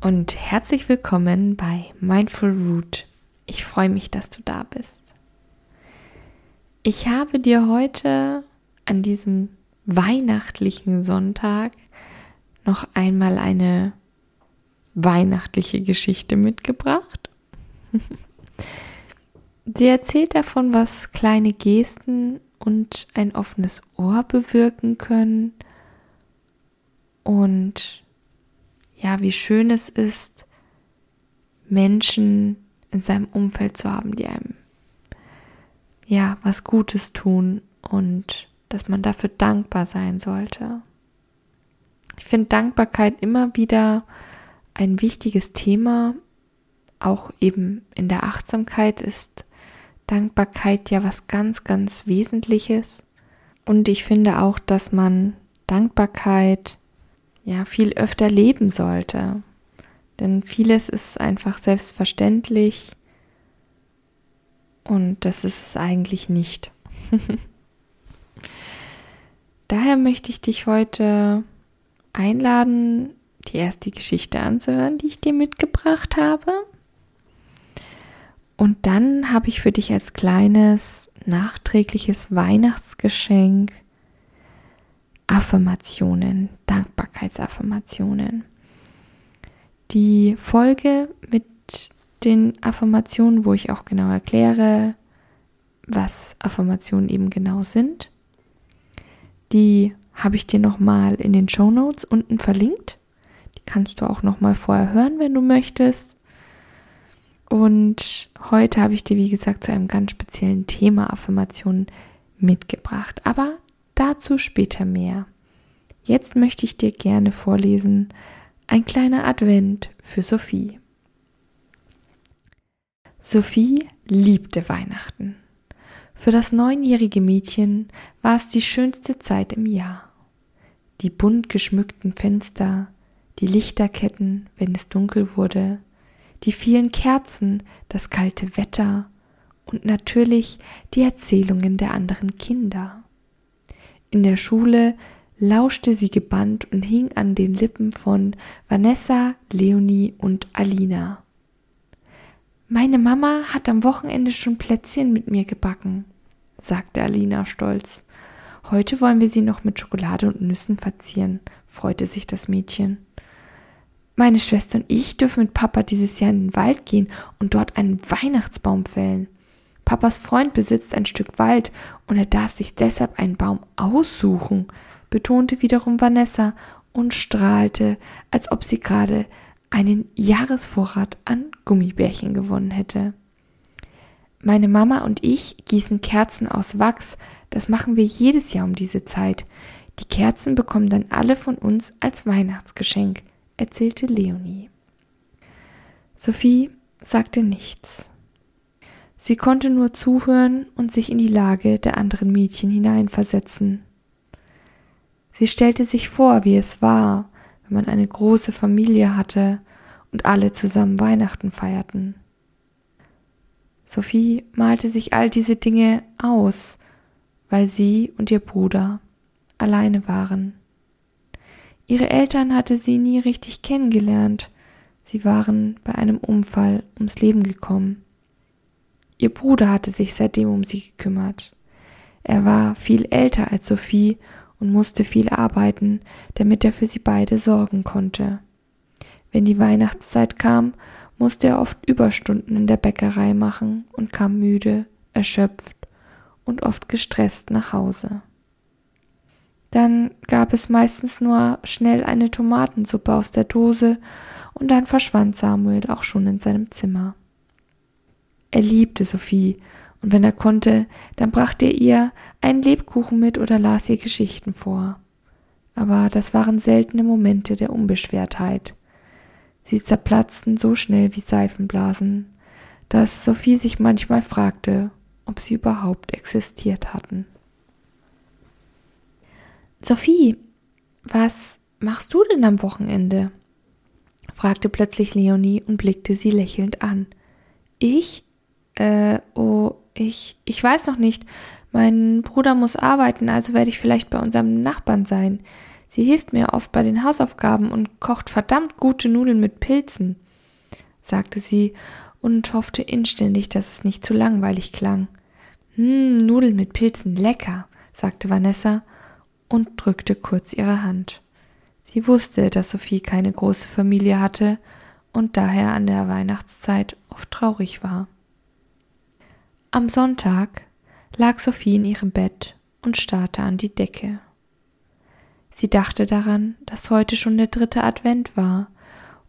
und herzlich willkommen bei Mindful Root. Ich freue mich, dass du da bist. Ich habe dir heute an diesem weihnachtlichen Sonntag noch einmal eine weihnachtliche Geschichte mitgebracht. Sie erzählt davon, was kleine Gesten und ein offenes Ohr bewirken können und ja, wie schön es ist, Menschen in seinem Umfeld zu haben, die einem ja was Gutes tun und dass man dafür dankbar sein sollte. Ich finde Dankbarkeit immer wieder ein wichtiges Thema. Auch eben in der Achtsamkeit ist Dankbarkeit ja was ganz, ganz Wesentliches. Und ich finde auch, dass man Dankbarkeit ja viel öfter leben sollte. Denn vieles ist einfach selbstverständlich und das ist es eigentlich nicht. Daher möchte ich dich heute einladen, die erste Geschichte anzuhören, die ich dir mitgebracht habe. Und dann habe ich für dich als kleines nachträgliches Weihnachtsgeschenk Affirmationen, Dankbarkeitsaffirmationen. Die Folge mit den Affirmationen, wo ich auch genau erkläre, was Affirmationen eben genau sind, die habe ich dir nochmal in den Show Notes unten verlinkt. Die kannst du auch nochmal vorher hören, wenn du möchtest. Und heute habe ich dir, wie gesagt, zu einem ganz speziellen Thema Affirmationen mitgebracht. Aber dazu später mehr. Jetzt möchte ich dir gerne vorlesen ein kleiner Advent für Sophie. Sophie liebte Weihnachten. Für das neunjährige Mädchen war es die schönste Zeit im Jahr. Die bunt geschmückten Fenster, die Lichterketten, wenn es dunkel wurde, die vielen Kerzen, das kalte Wetter und natürlich die Erzählungen der anderen Kinder. In der Schule lauschte sie gebannt und hing an den Lippen von Vanessa, Leonie und Alina. Meine Mama hat am Wochenende schon Plätzchen mit mir gebacken, sagte Alina stolz. Heute wollen wir sie noch mit Schokolade und Nüssen verzieren, freute sich das Mädchen. Meine Schwester und ich dürfen mit Papa dieses Jahr in den Wald gehen und dort einen Weihnachtsbaum fällen. Papas Freund besitzt ein Stück Wald und er darf sich deshalb einen Baum aussuchen, betonte wiederum Vanessa und strahlte, als ob sie gerade einen Jahresvorrat an Gummibärchen gewonnen hätte. Meine Mama und ich gießen Kerzen aus Wachs, das machen wir jedes Jahr um diese Zeit. Die Kerzen bekommen dann alle von uns als Weihnachtsgeschenk, erzählte Leonie. Sophie sagte nichts. Sie konnte nur zuhören und sich in die Lage der anderen Mädchen hineinversetzen. Sie stellte sich vor, wie es war, wenn man eine große Familie hatte und alle zusammen Weihnachten feierten. Sophie malte sich all diese Dinge aus, weil sie und ihr Bruder alleine waren. Ihre Eltern hatte sie nie richtig kennengelernt, sie waren bei einem Unfall ums Leben gekommen. Ihr Bruder hatte sich seitdem um sie gekümmert. Er war viel älter als Sophie und musste viel arbeiten, damit er für sie beide sorgen konnte. Wenn die Weihnachtszeit kam, musste er oft Überstunden in der Bäckerei machen und kam müde, erschöpft und oft gestresst nach Hause. Dann gab es meistens nur schnell eine Tomatensuppe aus der Dose und dann verschwand Samuel auch schon in seinem Zimmer. Er liebte Sophie und wenn er konnte, dann brachte er ihr einen Lebkuchen mit oder las ihr Geschichten vor. Aber das waren seltene Momente der Unbeschwertheit. Sie zerplatzten so schnell wie Seifenblasen. dass Sophie sich manchmal fragte, ob sie überhaupt existiert hatten. Sophie, was machst du denn am Wochenende? fragte plötzlich Leonie und blickte sie lächelnd an. Ich? Äh, oh, ich, ich weiß noch nicht. Mein Bruder muss arbeiten, also werde ich vielleicht bei unserem Nachbarn sein. Sie hilft mir oft bei den Hausaufgaben und kocht verdammt gute Nudeln mit Pilzen, sagte sie und hoffte inständig, dass es nicht zu langweilig klang. Hm, Nudeln mit Pilzen, lecker, sagte Vanessa und drückte kurz ihre Hand. Sie wusste, dass Sophie keine große Familie hatte und daher an der Weihnachtszeit oft traurig war. Am Sonntag lag Sophie in ihrem Bett und starrte an die Decke. Sie dachte daran, dass heute schon der dritte Advent war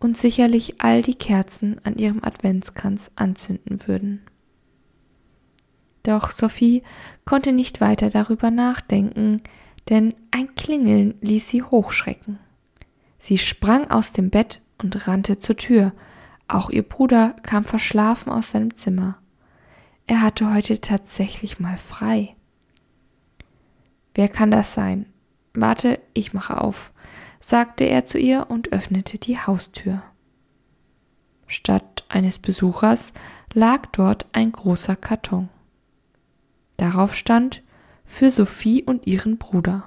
und sicherlich all die Kerzen an ihrem Adventskranz anzünden würden. Doch Sophie konnte nicht weiter darüber nachdenken, denn ein Klingeln ließ sie hochschrecken. Sie sprang aus dem Bett und rannte zur Tür. Auch ihr Bruder kam verschlafen aus seinem Zimmer. Er hatte heute tatsächlich mal frei. Wer kann das sein? Warte, ich mache auf, sagte er zu ihr und öffnete die Haustür. Statt eines Besuchers lag dort ein großer Karton. Darauf stand für Sophie und ihren Bruder.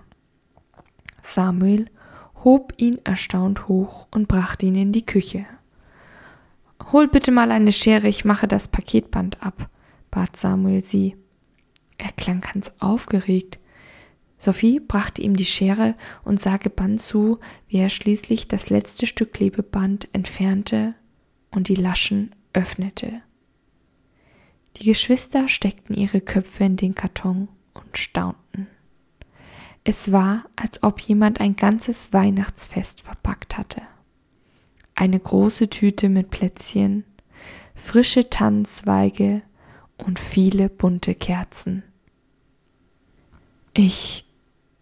Samuel hob ihn erstaunt hoch und brachte ihn in die Küche. Hol bitte mal eine Schere, ich mache das Paketband ab, bat Samuel sie. Er klang ganz aufgeregt. Sophie brachte ihm die Schere und sah gebannt zu, wie er schließlich das letzte Stück Klebeband entfernte und die Laschen öffnete. Die Geschwister steckten ihre Köpfe in den Karton und staunten. Es war, als ob jemand ein ganzes Weihnachtsfest verpackt hatte. Eine große Tüte mit Plätzchen, frische Tannenzweige und viele bunte Kerzen. Ich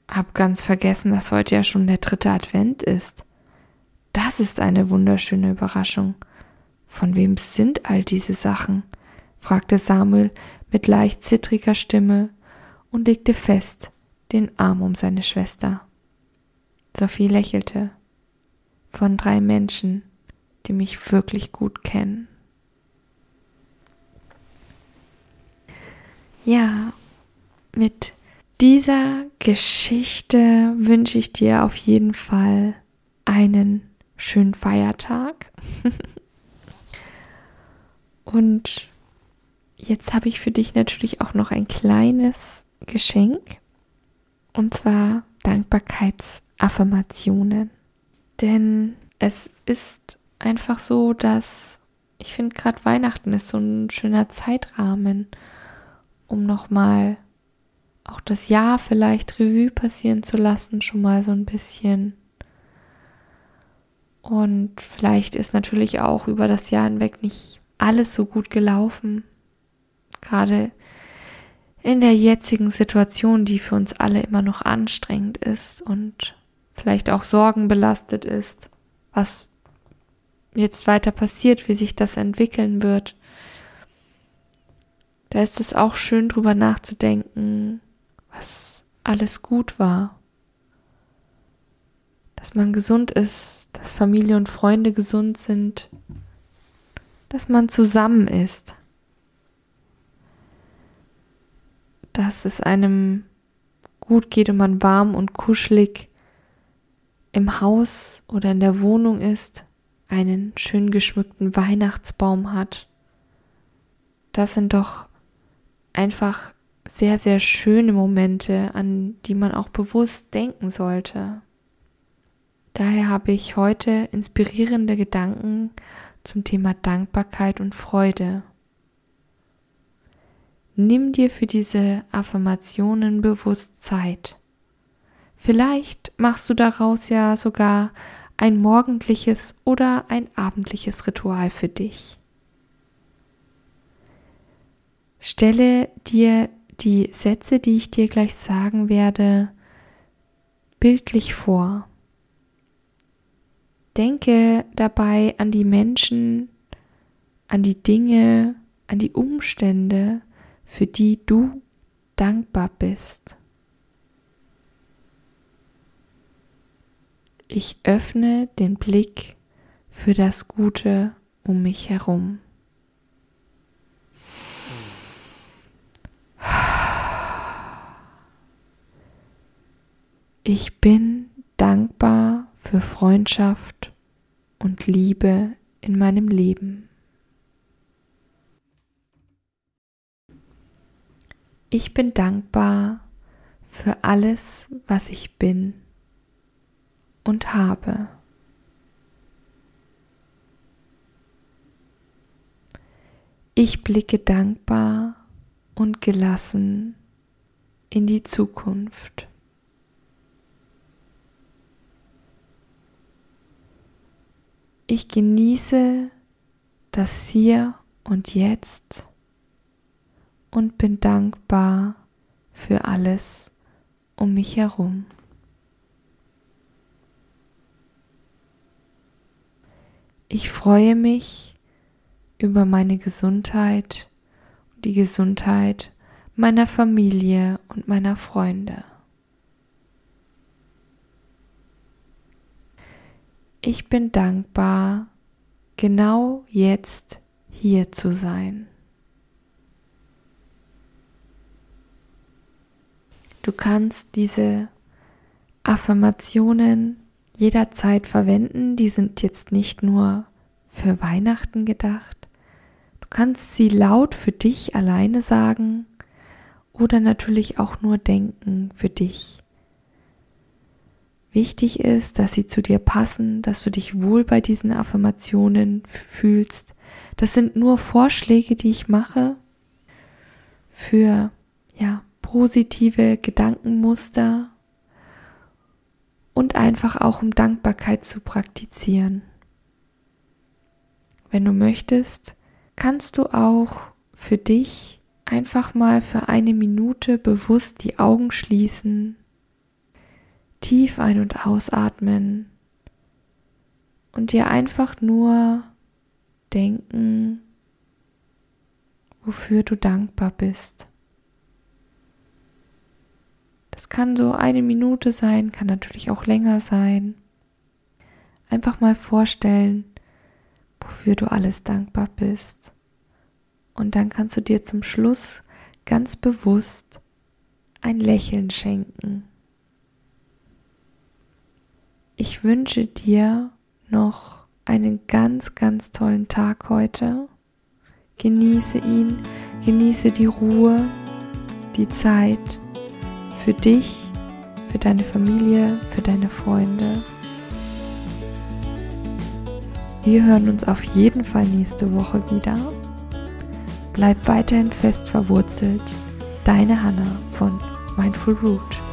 hab ganz vergessen, dass heute ja schon der dritte Advent ist. Das ist eine wunderschöne Überraschung. Von wem sind all diese Sachen? fragte Samuel mit leicht zittriger Stimme und legte fest den Arm um seine Schwester. Sophie lächelte. Von drei Menschen, die mich wirklich gut kennen. Ja, mit dieser Geschichte wünsche ich dir auf jeden Fall einen schönen Feiertag. Und jetzt habe ich für dich natürlich auch noch ein kleines Geschenk. Und zwar Dankbarkeitsaffirmationen. Denn es ist einfach so, dass ich finde gerade Weihnachten ist so ein schöner Zeitrahmen, um nochmal auch das Jahr vielleicht Revue passieren zu lassen, schon mal so ein bisschen. Und vielleicht ist natürlich auch über das Jahr hinweg nicht alles so gut gelaufen. Gerade in der jetzigen Situation, die für uns alle immer noch anstrengend ist und vielleicht auch sorgenbelastet ist, was jetzt weiter passiert, wie sich das entwickeln wird. Da ist es auch schön drüber nachzudenken, was alles gut war. Dass man gesund ist, dass Familie und Freunde gesund sind, dass man zusammen ist, dass es einem gut geht und man warm und kuschelig im Haus oder in der Wohnung ist, einen schön geschmückten Weihnachtsbaum hat. Das sind doch einfach sehr, sehr schöne Momente, an die man auch bewusst denken sollte. Daher habe ich heute inspirierende Gedanken zum Thema Dankbarkeit und Freude. Nimm dir für diese Affirmationen bewusst Zeit. Vielleicht machst du daraus ja sogar ein morgendliches oder ein abendliches Ritual für dich. Stelle dir die Sätze, die ich dir gleich sagen werde, bildlich vor. Denke dabei an die Menschen, an die Dinge, an die Umstände, für die du dankbar bist. Ich öffne den Blick für das Gute um mich herum. Ich bin dankbar für Freundschaft und Liebe in meinem Leben. Ich bin dankbar für alles, was ich bin und habe. Ich blicke dankbar und gelassen in die Zukunft. Ich genieße das Hier und Jetzt und bin dankbar für alles um mich herum. Ich freue mich über meine Gesundheit und die Gesundheit meiner Familie und meiner Freunde. Ich bin dankbar, genau jetzt hier zu sein. Du kannst diese Affirmationen jederzeit verwenden. Die sind jetzt nicht nur für Weihnachten gedacht. Du kannst sie laut für dich alleine sagen oder natürlich auch nur denken für dich. Wichtig ist, dass sie zu dir passen, dass du dich wohl bei diesen Affirmationen fühlst. Das sind nur Vorschläge, die ich mache für ja, positive Gedankenmuster und einfach auch um Dankbarkeit zu praktizieren. Wenn du möchtest, kannst du auch für dich einfach mal für eine Minute bewusst die Augen schließen, tief ein- und ausatmen und dir einfach nur denken, wofür du dankbar bist. Das kann so eine Minute sein, kann natürlich auch länger sein. Einfach mal vorstellen, wofür du alles dankbar bist. Und dann kannst du dir zum Schluss ganz bewusst ein Lächeln schenken. Ich wünsche dir noch einen ganz, ganz tollen Tag heute. Genieße ihn, genieße die Ruhe, die Zeit für dich, für deine Familie, für deine Freunde. Wir hören uns auf jeden Fall nächste Woche wieder. Bleib weiterhin fest verwurzelt. Deine Hanna von Mindful Root.